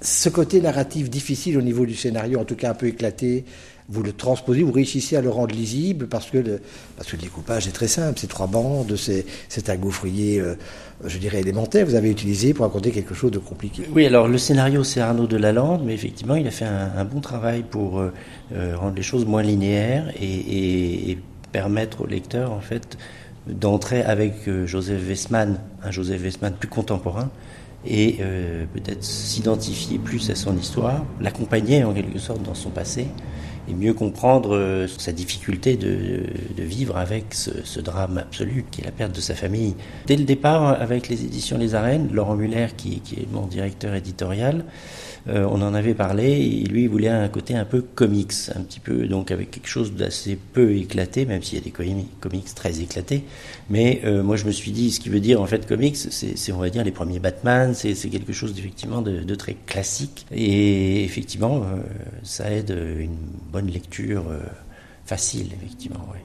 ce côté narratif difficile au niveau du scénario, en tout cas un peu éclaté, vous le transposez, vous réussissez à le rendre lisible parce que le, parce que le découpage est très simple, c'est trois bandes, c'est, un gaufrier, euh, je dirais, élémentaire, vous avez utilisé pour raconter quelque chose de compliqué. Oui, alors le scénario c'est Arnaud Delalande, mais effectivement il a fait un, bon travail pour euh, euh, rendre les choses moins linéaires et, et, permettre au lecteur en fait d'entrer avec Joseph Westman, un Joseph Westman plus contemporain, et euh, peut-être s'identifier plus à son histoire, l'accompagner en quelque sorte dans son passé et mieux comprendre euh, sa difficulté de, vivre avec ce, drame absolu qui est la perte de sa famille. Dès le départ, avec les éditions Les Arènes, Laurent Muller, qui, est mon directeur éditorial, euh, on en avait parlé, et lui il voulait un côté un peu comics, un petit peu, donc avec quelque chose d'assez peu éclaté, même s'il y a des comics très éclatés. Mais moi je me suis dit, ce qui veut dire en fait comics, c'est on va dire les premiers Batman, c'est quelque chose effectivement de, de, très classique. Et effectivement, euh, ça aide une bonne lecture facile, effectivement. Ouais.